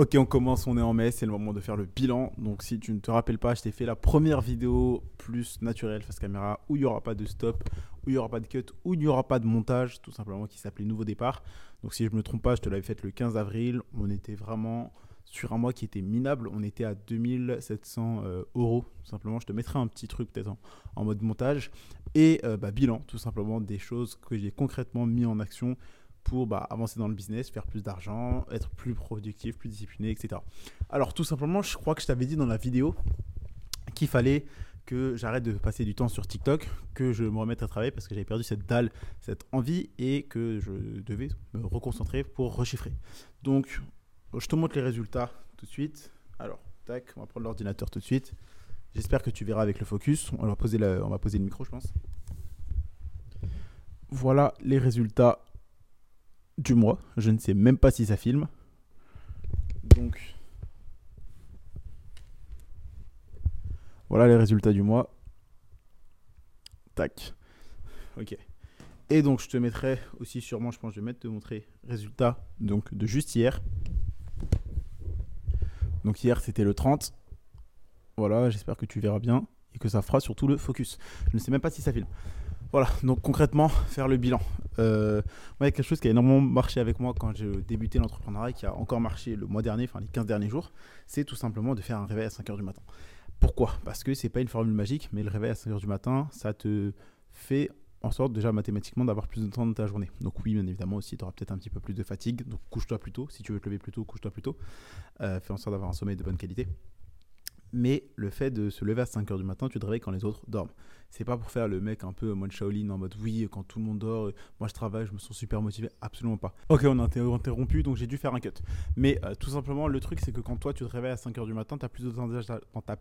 Ok, on commence, on est en mai, c'est le moment de faire le bilan. Donc si tu ne te rappelles pas, je t'ai fait la première vidéo plus naturelle face caméra où il n'y aura pas de stop, où il n'y aura pas de cut, où il n'y aura pas de montage, tout simplement qui s'appelait Nouveau Départ. Donc si je ne me trompe pas, je te l'avais fait le 15 avril. On était vraiment sur un mois qui était minable. On était à 2700 euh, euros, tout simplement. Je te mettrai un petit truc peut-être en, mode montage. Et euh, bah, bilan, tout simplement, des choses que j'ai concrètement mis en action pour bah, avancer dans le business, faire plus d'argent, être plus productif, plus discipliné, etc. Alors tout simplement, je crois que je t'avais dit dans la vidéo qu'il fallait que j'arrête de passer du temps sur TikTok, que je me remette à travailler parce que j'avais perdu cette dalle, cette envie et que je devais me reconcentrer pour rechiffrer. Donc, je te montre les résultats tout de suite. Alors, tac, on va prendre l'ordinateur tout de suite. J'espère que tu verras avec le focus. On va poser, on va poser le micro, je pense. Voilà les résultats du mois. Je ne sais même pas si ça filme. Donc, voilà les résultats du mois. Tac. Ok. Et donc, je te mettrai aussi sûrement, je pense, je vais mettre te montrer résultats donc de juste hier. Donc hier, c'était le 30. Voilà, j'espère que tu verras bien et que ça fera surtout le focus. Je ne sais même pas si ça filme. Voilà, donc concrètement, faire le bilan. Euh, il y a quelque chose qui a énormément marché avec moi quand j'ai débuté l'entrepreneuriat, qui a encore marché le mois dernier, enfin les 15 derniers jours, c'est tout simplement de faire un réveil à 5h du matin. Pourquoi? Parce que c'est pas une formule magique, mais le réveil à 5h du matin, ça te fait en sorte déjà mathématiquement d'avoir plus de temps dans ta journée. Donc oui, bien évidemment aussi, tu auras peut-être un petit peu plus de fatigue, donc couche-toi plus tôt. Si tu veux te lever plus tôt, couche-toi plus tôt. Euh, fais en sorte d'avoir un sommeil de bonne qualité mais le fait de se lever à 5h du matin, tu te réveilles quand les autres dorment. C'est pas pour faire le mec un peu mode Shaolin en mode oui, quand tout le monde dort, moi je travaille, je me sens super motivé. Absolument pas. Ok, on a interrompu, donc j'ai dû faire un cut. Mais euh, tout simplement, le truc, c'est que quand toi tu te réveilles à 5h du matin, tu as, plus de temps,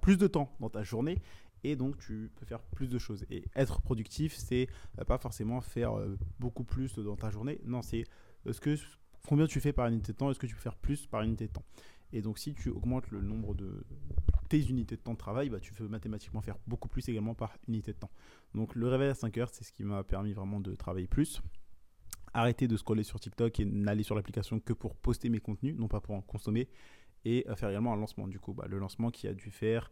plus de temps dans ta journée et donc tu peux faire plus de choses. Et être productif, c'est euh, pas forcément faire euh, beaucoup plus dans ta journée. Non, c'est ce que combien tu fais par unité de temps, est-ce que tu peux faire plus par unité de temps? Et donc si tu augmentes le nombre de tes unités de temps de travail, bah, tu peux mathématiquement faire beaucoup plus également par unité de temps. Donc le réveil à 5 heures, c'est ce qui m'a permis vraiment de travailler plus. Arrêter de scroller sur TikTok et n'aller sur l'application que pour poster mes contenus, non pas pour en consommer. Et faire également un lancement. Du coup, bah, le lancement qui a dû faire.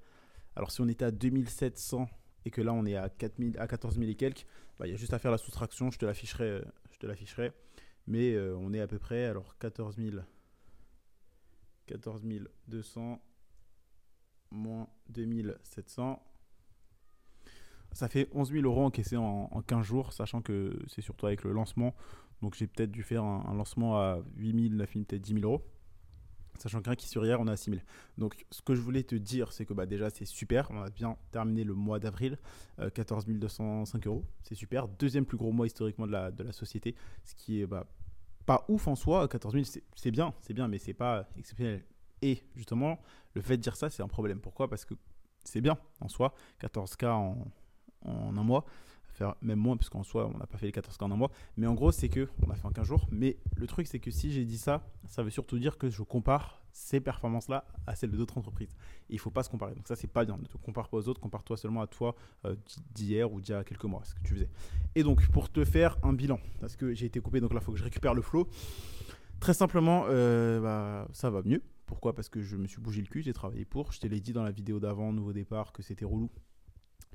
Alors si on était à 2700 et que là on est à, 4000, à 14 000 et quelques, bah, il y a juste à faire la soustraction, je te l'afficherai. Euh. Mais euh, on est à peu près, alors 14 000, 14 200 moins 2700. Ça fait 11 000 euros encaissés en, en 15 jours, sachant que c'est surtout avec le lancement. Donc j'ai peut-être dû faire un, lancement à 8 000, 9 000, peut-être 10 000 euros. Sachant qu'un qui sur hier, on a 6 000. Donc ce que je voulais te dire, c'est que bah, déjà c'est super. On a bien terminé le mois d'avril, 14 205 euros. C'est super. Deuxième plus gros mois historiquement de la, de la société, ce qui est bah, pas ouf en soi. 14 000, c'est bien, c'est bien, mais c'est pas exceptionnel. Et justement, le fait de dire ça, c'est un problème. Pourquoi? Parce que c'est bien en soi, 14K en, un mois, faire même moins, puisqu'en soi, on n'a pas fait les 14K en un mois. Mais en gros, c'est que, on a fait en 15 jours. Mais le truc, c'est que si j'ai dit ça, ça veut surtout dire que je compare ces performances-là à celles d'autres entreprises. il ne faut pas se comparer. Donc ça, c'est pas bien. Ne te compare pas aux autres, compare-toi seulement à toi euh, d'hier ou d'il y a quelques mois, ce que tu faisais. Et donc, pour te faire un bilan, parce que j'ai été coupé, donc là, il faut que je récupère le flow. Très simplement, euh, bah, ça va mieux. Pourquoi? Parce que je me suis bougé le cul, j'ai travaillé pour. Je te l'ai dit dans la vidéo d'avant, nouveau départ, que c'était relou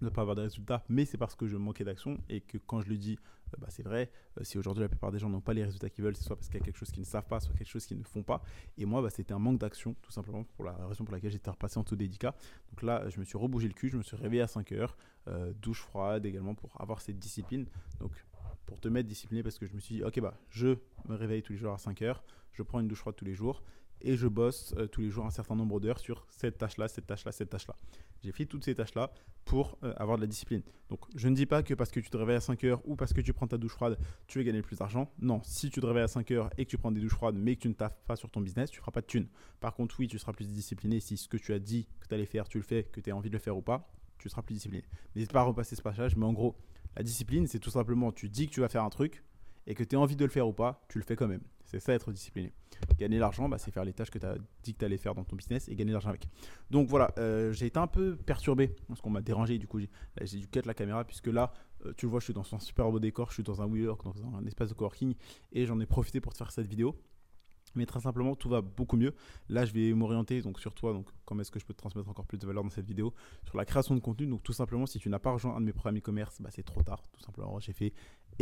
de ne pas avoir de résultats, mais c'est parce que je manquais d'action et que quand je le dis, euh, bah, c'est vrai. Euh, si aujourd'hui la plupart des gens n'ont pas les résultats qu'ils veulent, c'est soit parce qu'il y a quelque chose qu'ils ne savent pas, soit quelque chose qu'ils ne font pas. Et moi, bah, c'était un manque d'action, tout simplement, pour la raison pour laquelle j'étais repassé en tout dédicat. Donc là, je me suis rebougé le cul, je me suis réveillé à 5 heures, euh, douche froide également pour avoir cette discipline. Donc pour te mettre discipliné, parce que je me suis dit, ok, bah, je me réveille tous les jours à 5 heures, je prends une douche froide tous les jours et je bosse euh, tous les jours un certain nombre d'heures sur cette tâche-là, cette tâche-là, cette tâche-là. J'ai fait toutes ces tâches-là pour euh, avoir de la discipline. Donc, je ne dis pas que parce que tu te réveilles à 5 heures ou parce que tu prends ta douche froide, tu vas gagner plus d'argent. Non, si tu te réveilles à 5 heures et que tu prends des douches froides, mais que tu ne taffes pas sur ton business, tu ne feras pas de thunes. Par contre, oui, tu seras plus discipliné si ce que tu as dit que tu allais faire, tu le fais, que tu as envie de le faire ou pas, tu seras plus discipliné. N'hésite pas à repasser ce passage, mais en gros, la discipline, c'est tout simplement, tu dis que tu vas faire un truc et que tu as envie de le faire ou pas, tu le fais quand même. C'est ça être discipliné. Gagner l'argent, bah, c'est faire les tâches que tu as dit que tu allais faire dans ton business et gagner l'argent avec. Donc voilà, euh, j'ai été un peu perturbé parce qu'on m'a dérangé. Du coup, j'ai dû cut la caméra puisque là, euh, tu le vois, je suis dans un super beau décor. Je suis dans un WeWork, dans un espace de coworking et j'en ai profité pour te faire cette vidéo. Mais très simplement, tout va beaucoup mieux. Là, je vais m'orienter donc sur toi, donc comment est-ce que je peux te transmettre encore plus de valeur dans cette vidéo, sur la création de contenu. Donc tout simplement, si tu n'as pas rejoint un de mes programmes e-commerce, bah, c'est trop tard. Tout simplement, j'ai fait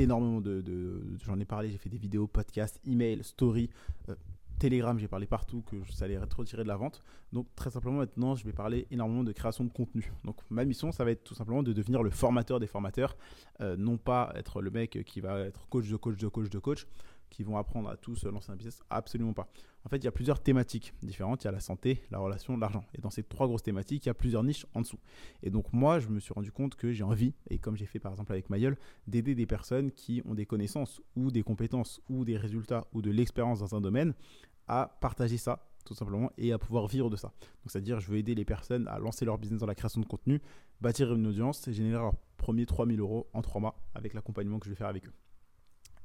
énormément de, j'en ai parlé, j'ai fait des vidéos, podcasts, emails, stories, euh, Telegram, j'ai parlé partout que ça allait être retiré de la vente. Donc très simplement maintenant, je vais parler énormément de création de contenu. Donc ma mission, ça va être tout simplement de devenir le formateur des formateurs, euh, non pas être le mec qui va être coach de coach de coach de coach, qui vont apprendre à tous lancer un business Absolument pas. En fait, il y a plusieurs thématiques différentes. Il y a la santé, la relation, l'argent. Et dans ces trois grosses thématiques, il y a plusieurs niches en dessous. Et donc moi, je me suis rendu compte que j'ai envie, et comme j'ai fait par exemple avec Mayol, d'aider des personnes qui ont des connaissances ou des compétences ou des résultats ou de l'expérience dans un domaine à partager ça tout simplement et à pouvoir vivre de ça. Donc c'est-à-dire je veux aider les personnes à lancer leur business dans la création de contenu, bâtir une audience et générer leur premier 3000 euros en 3 mois avec l'accompagnement que je vais faire avec eux.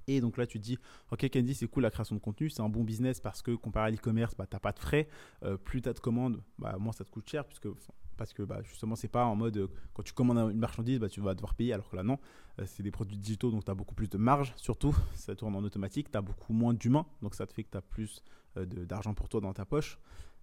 Et donc là, tu te dis, ok, Candy, c'est cool la création de contenu, c'est un bon business parce que comparé à l'e-commerce, bah, tu pas de frais. Euh, plus tu as de commandes, bah, moins ça te coûte cher parce que bah, justement, c'est pas en mode euh, quand tu commandes une marchandise, bah, tu vas devoir payer alors que là, non. Euh, c'est des produits digitaux donc tu beaucoup plus de marge surtout. Ça tourne en automatique, tu beaucoup moins d'humains donc ça te fait que tu as plus d'argent pour toi dans ta poche.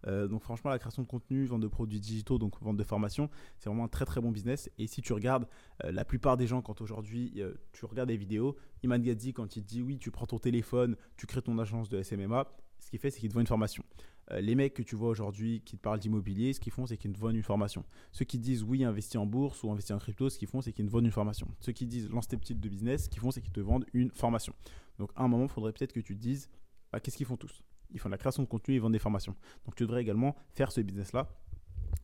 Euh, donc franchement, la création de contenu, vente de produits digitaux, donc vente de formation, c'est vraiment un très très bon business. Et si tu regardes euh, la plupart des gens, quand aujourd'hui euh, tu regardes des vidéos, Iman Gadzi, quand il dit oui, tu prends ton téléphone, tu crées ton agence de SMMA, ce qu'il fait, c'est qu'il te vend une formation. les mecs que tu vois aujourd'hui qui te parlent d'immobilier, ce qu'ils font, c'est qu'ils te vendent une formation. Ceux qui disent oui, investis en bourse ou investis en crypto, ce qu'ils font, c'est qu'ils te vendent une formation. Ceux qui disent lance tes petites de business, ce qu'ils font, c'est qu'ils te vendent une formation. Donc à un moment, il faudrait peut-être que tu te dises, bah, qu'est-ce qu'ils font tous? Ils font de la création de contenu, ils vendent des formations. Donc tu devrais également faire ce business-là,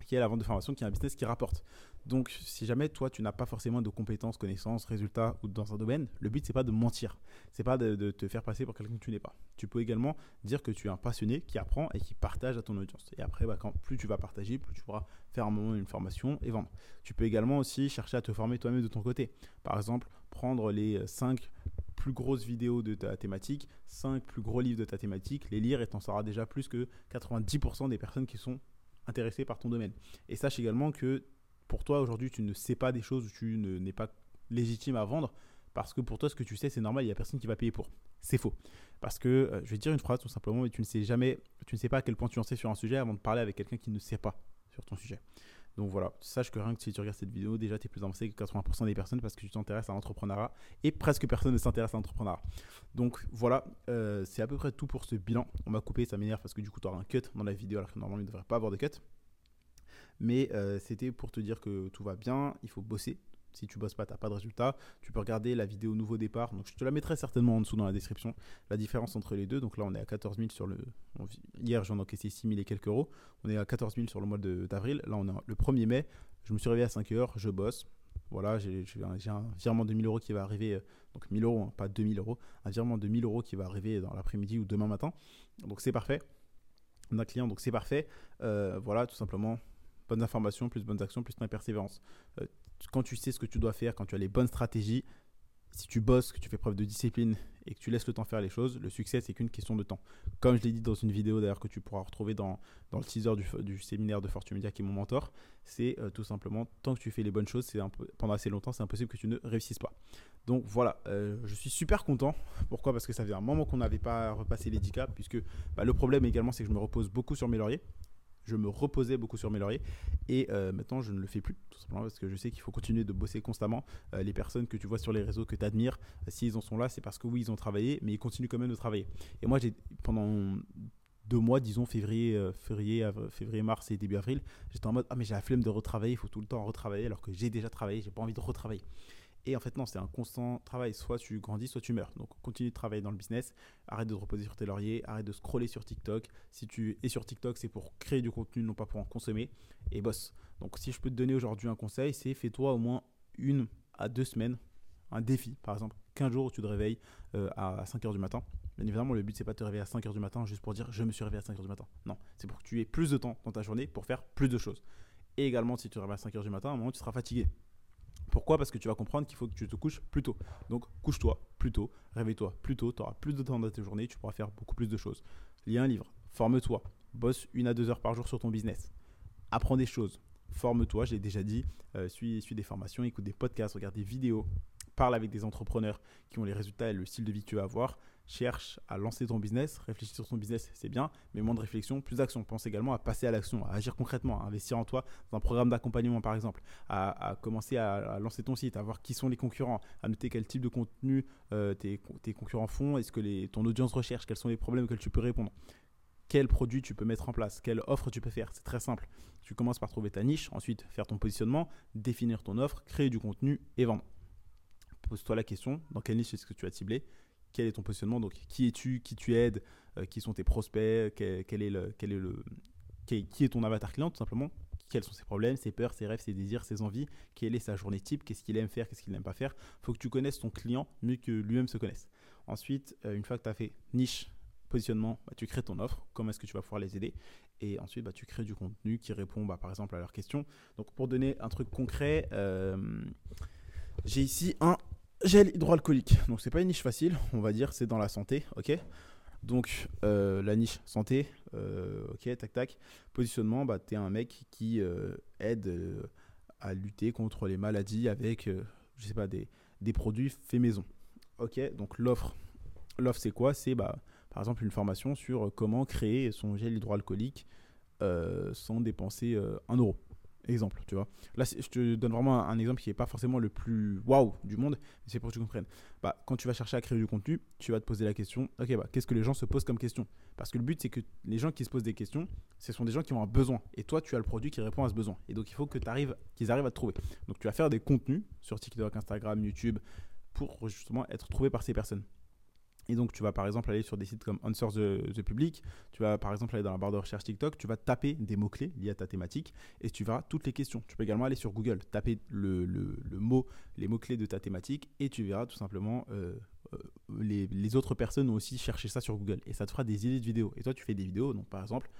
qui est la vente de formation, qui est un business qui rapporte. Donc si jamais toi tu n'as pas forcément de compétences, connaissances, résultats ou dans un domaine, le but c'est pas de mentir, c'est pas de, te faire passer pour quelqu'un que tu n'es pas. Tu peux également dire que tu es un passionné qui apprend et qui partage à ton audience. Et après, bah, quand plus tu vas partager, plus tu pourras faire un moment une formation et vendre. Tu peux également aussi chercher à te former toi-même de ton côté. Par exemple, prendre les 5 plus grosses vidéos de ta thématique, 5 plus gros livres de ta thématique, les lire et t'en sauras déjà plus que 90% des personnes qui sont intéressées par ton domaine. Et sache également que pour toi aujourd'hui tu ne sais pas des choses tu n'es pas légitime à vendre parce que pour toi ce que tu sais c'est normal, il n'y a personne qui va payer pour. C'est faux. Parce que euh, je vais dire une phrase tout simplement, mais tu ne sais jamais, tu ne sais pas à quel point tu en sais sur un sujet avant de parler avec quelqu'un qui ne sait pas sur ton sujet. Donc voilà, sache que rien que si tu regardes cette vidéo, déjà tu es plus avancé que 80% des personnes parce que tu t'intéresses à l'entrepreneuriat et presque personne ne s'intéresse à l'entrepreneuriat. Donc voilà, euh, c'est à peu près tout pour ce bilan. On m'a coupé, ça m'énerve parce que du coup tu auras un cut dans la vidéo alors que normalement il ne devrait pas avoir de cut. Mais euh, c'était pour te dire que tout va bien, il faut bosser, si tu bosses pas, tu n'as pas de résultat. Tu peux regarder la vidéo nouveau départ. Donc je te la mettrai certainement en dessous dans la description. La différence entre les deux. Donc là, on est à 14 000 sur le. Hier, j'en ai encaissé 6 000 et quelques euros. On est à 14 000 sur le mois d'avril. Là, on est le 1er mai. Je me suis réveillé à 5 heures. Je bosse. Voilà, j'ai un, virement de 1000 euros qui va arriver, euh, donc 1000 euros, hein, pas 2000 euros, un virement de 1000 euros qui va arriver dans l'après-midi ou demain matin. Donc c'est parfait. On a client, donc c'est parfait. Euh, voilà, tout simplement, bonnes informations, plus bonnes actions, plus de persévérance. Euh, quand tu sais ce que tu dois faire, quand tu as les bonnes stratégies, si tu bosses, que tu fais preuve de discipline et que tu laisses le temps faire les choses, le succès, c'est qu'une question de temps. Comme je l'ai dit dans une vidéo d'ailleurs que tu pourras retrouver dans, dans le teaser du, séminaire de Fortune Media qui est mon mentor, c'est euh, tout simplement, tant que tu fais les bonnes choses, c'est pendant assez longtemps, c'est impossible que tu ne réussisses pas. Donc voilà, euh, je suis super content. Pourquoi? Parce que ça fait un moment qu'on n'avait pas repassé les 10 cas, puisque bah, le problème également, c'est que je me repose beaucoup sur mes lauriers je me reposais beaucoup sur mes lauriers. Et euh, maintenant je ne le fais plus tout simplement parce que je sais qu'il faut continuer de bosser constamment euh, les personnes que tu vois sur les réseaux que tu admires euh, s'ils en sont là c'est parce que oui ils ont travaillé mais ils continuent quand même de travailler. Et moi j'ai pendant deux mois disons février février février mars et début avril j'étais en mode ah mais j'ai la flemme de retravailler il faut tout le temps retravailler alors que j'ai déjà travaillé j'ai pas envie de retravailler et en fait, non, c'est un constant travail. Soit tu grandis, soit tu meurs. Donc, continue de travailler dans le business. Arrête de te reposer sur tes lauriers. Arrête de scroller sur TikTok. Si tu es sur TikTok, c'est pour créer du contenu, non pas pour en consommer. Et bosse. Donc, si je peux te donner aujourd'hui un conseil, c'est fais-toi au moins une à deux semaines un défi. Par exemple, 15 jours où tu te réveilles euh, à 5 h du matin. Bien évidemment, le but, c'est pas de te réveiller à 5 h du matin juste pour dire je me suis réveillé à 5 h du matin. Non, c'est pour que tu aies plus de temps dans ta journée pour faire plus de choses. Et également, si tu te réveilles à 5 h du matin, à un moment, tu seras fatigué. Pourquoi? Parce que tu vas comprendre qu'il faut que tu te couches plus tôt. Donc couche-toi plus tôt, réveille-toi plus tôt, tu auras plus de temps dans ta journée, tu pourras faire beaucoup plus de choses. Lis un livre, forme-toi, bosse une à deux heures par jour sur ton business, apprends des choses, forme-toi, j'ai déjà dit, euh, suis, des formations, écoute des podcasts, regarde des vidéos, parle avec des entrepreneurs qui ont les résultats et le style de vie que tu vas avoir, cherche à lancer ton business, réfléchir sur ton business, c'est bien, mais moins de réflexion, plus d'action. Pense également à passer à l'action, à agir concrètement, à investir en toi dans un programme d'accompagnement par exemple, à, commencer à, lancer ton site, à voir qui sont les concurrents, à noter quel type de contenu euh, tes, concurrents font, est-ce que ton audience recherche, quels sont les problèmes auxquels tu peux répondre. Quel produit tu peux mettre en place, quelle offre tu peux faire. C'est très simple. Tu commences par trouver ta niche, ensuite faire ton positionnement, définir ton offre, créer du contenu et vendre. Pose-toi la question, dans quelle niche est-ce que tu as ciblé quel est ton positionnement Donc, qui es-tu Qui tu aides euh, Qui sont tes prospects quel, est le, quel est le, qui, est ton avatar client, tout simplement. Quels sont ses problèmes, ses peurs, ses rêves, ses désirs, ses envies. Quelle est sa journée type Qu'est-ce qu'il aime faire Qu'est-ce qu'il n'aime pas faire. Il faut que tu connaisses ton client mieux que lui-même se connaisse. Ensuite, euh, une fois que tu as fait niche, positionnement, bah, tu crées ton offre, comment est-ce que tu vas pouvoir les aider? Et ensuite bah, tu crées du contenu qui répond bah, par exemple à leurs questions. Donc pour donner un truc concret, euh, j'ai ici un Gel hydroalcoolique. Donc c'est pas une niche facile, on va dire, c'est dans la santé, ok? Donc euh, la niche santé, euh, ok, tac tac. Positionnement, bah es un mec qui euh, aide à lutter contre les maladies avec, je sais pas, des, des produits faits maison. Ok, donc l'offre, l'offre c'est quoi? C'est bah par exemple une formation sur comment créer son gel hydroalcoolique sans dépenser un euro exemple, tu vois. Là, je te donne vraiment un, exemple qui n'est pas forcément le plus waouh du monde, mais c'est pour que tu comprennes. Bah, quand tu vas chercher à créer du contenu, tu vas te poser la question, ok, bah, qu'est-ce que les gens se posent comme question? Parce que le but, c'est que les gens qui se posent des questions, ce sont des gens qui ont un besoin. Et toi, tu as le produit qui répond à ce besoin. Et donc, il faut que arrives, qu'ils arrivent à te trouver. Donc, tu vas faire des contenus sur TikTok, Instagram, YouTube, pour justement être trouvé par ces personnes. Et donc, tu vas par exemple aller sur des sites comme Answer the, Public, tu vas par exemple aller dans la barre de recherche TikTok, tu vas taper des mots-clés liés à ta thématique et tu verras toutes les questions. Tu peux également aller sur Google, taper le, mot, les mots-clés de ta thématique et tu verras tout simplement euh, euh, les, autres personnes ont aussi cherché ça sur Google et ça te fera des idées de vidéos. Et toi, tu fais des vidéos, donc par exemple,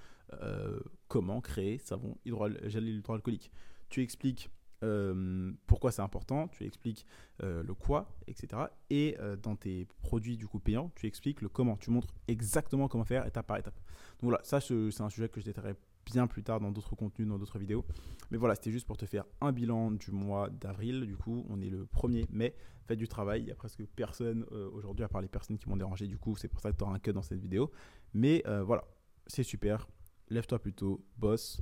euh, comment créer savon gel hydroalcoolique. Tu expliques euh, pourquoi c'est important, tu expliques euh, le quoi, etc. Et euh, dans tes produits du coup payants, tu expliques le comment, tu montres exactement comment faire étape par étape. Donc voilà, ça c'est un sujet que je détaillerai bien plus tard dans d'autres contenus, dans d'autres vidéos. Mais voilà, c'était juste pour te faire un bilan du mois d'avril. Du coup, on est le 1er mai, faites du travail. Il n'y a presque personne aujourd'hui, à part les personnes qui m'ont dérangé. Du coup, c'est pour ça que tu auras un cut dans cette vidéo. Mais voilà, c'est super. Lève-toi plutôt, boss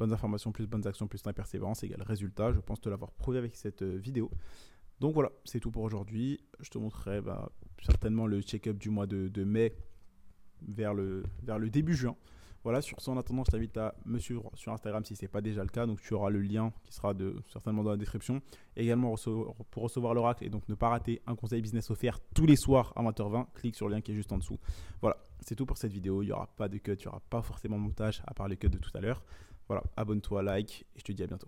bonnes informations plus bonnes actions plus persévérance égale résultat. Je pense te l'avoir prouvé avec cette euh, vidéo. Donc voilà, c'est tout pour aujourd'hui. Je te montrerai bah, certainement le check-up du mois de, mai vers le, vers le début juin. Voilà, sur ce, en attendant, je t'invite à me suivre sur Instagram si ce n'est pas déjà le cas. Donc, tu auras le lien qui sera de, certainement dans la description. Également, pour recevoir l'oracle et donc ne pas rater un conseil business offert tous les soirs à 20h20, clique sur le lien qui est juste en dessous. Voilà, c'est tout pour cette vidéo. Il n'y aura pas de cut, il n'y aura pas forcément de montage à part les cuts de tout à l'heure. Voilà, abonne-toi, like, et je te dis à bientôt.